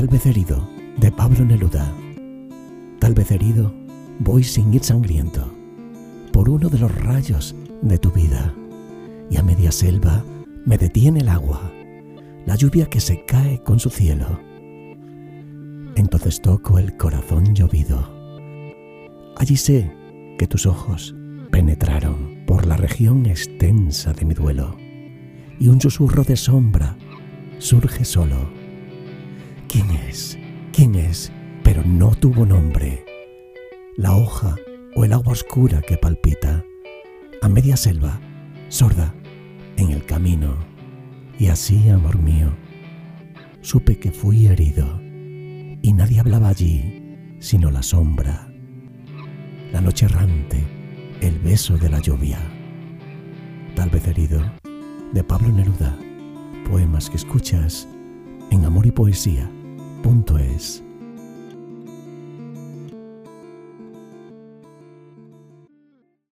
Tal vez herido, de Pablo Neruda. Tal vez herido, voy sin ir sangriento por uno de los rayos de tu vida. Y a media selva me detiene el agua, la lluvia que se cae con su cielo. Entonces toco el corazón llovido. Allí sé que tus ojos penetraron por la región extensa de mi duelo y un susurro de sombra surge solo. ¿Quién es? ¿Quién es? Pero no tuvo nombre. La hoja o el agua oscura que palpita, a media selva, sorda, en el camino. Y así, amor mío, supe que fui herido y nadie hablaba allí sino la sombra, la noche errante, el beso de la lluvia. Tal vez herido, de Pablo Neruda, poemas que escuchas en amor y poesía.es.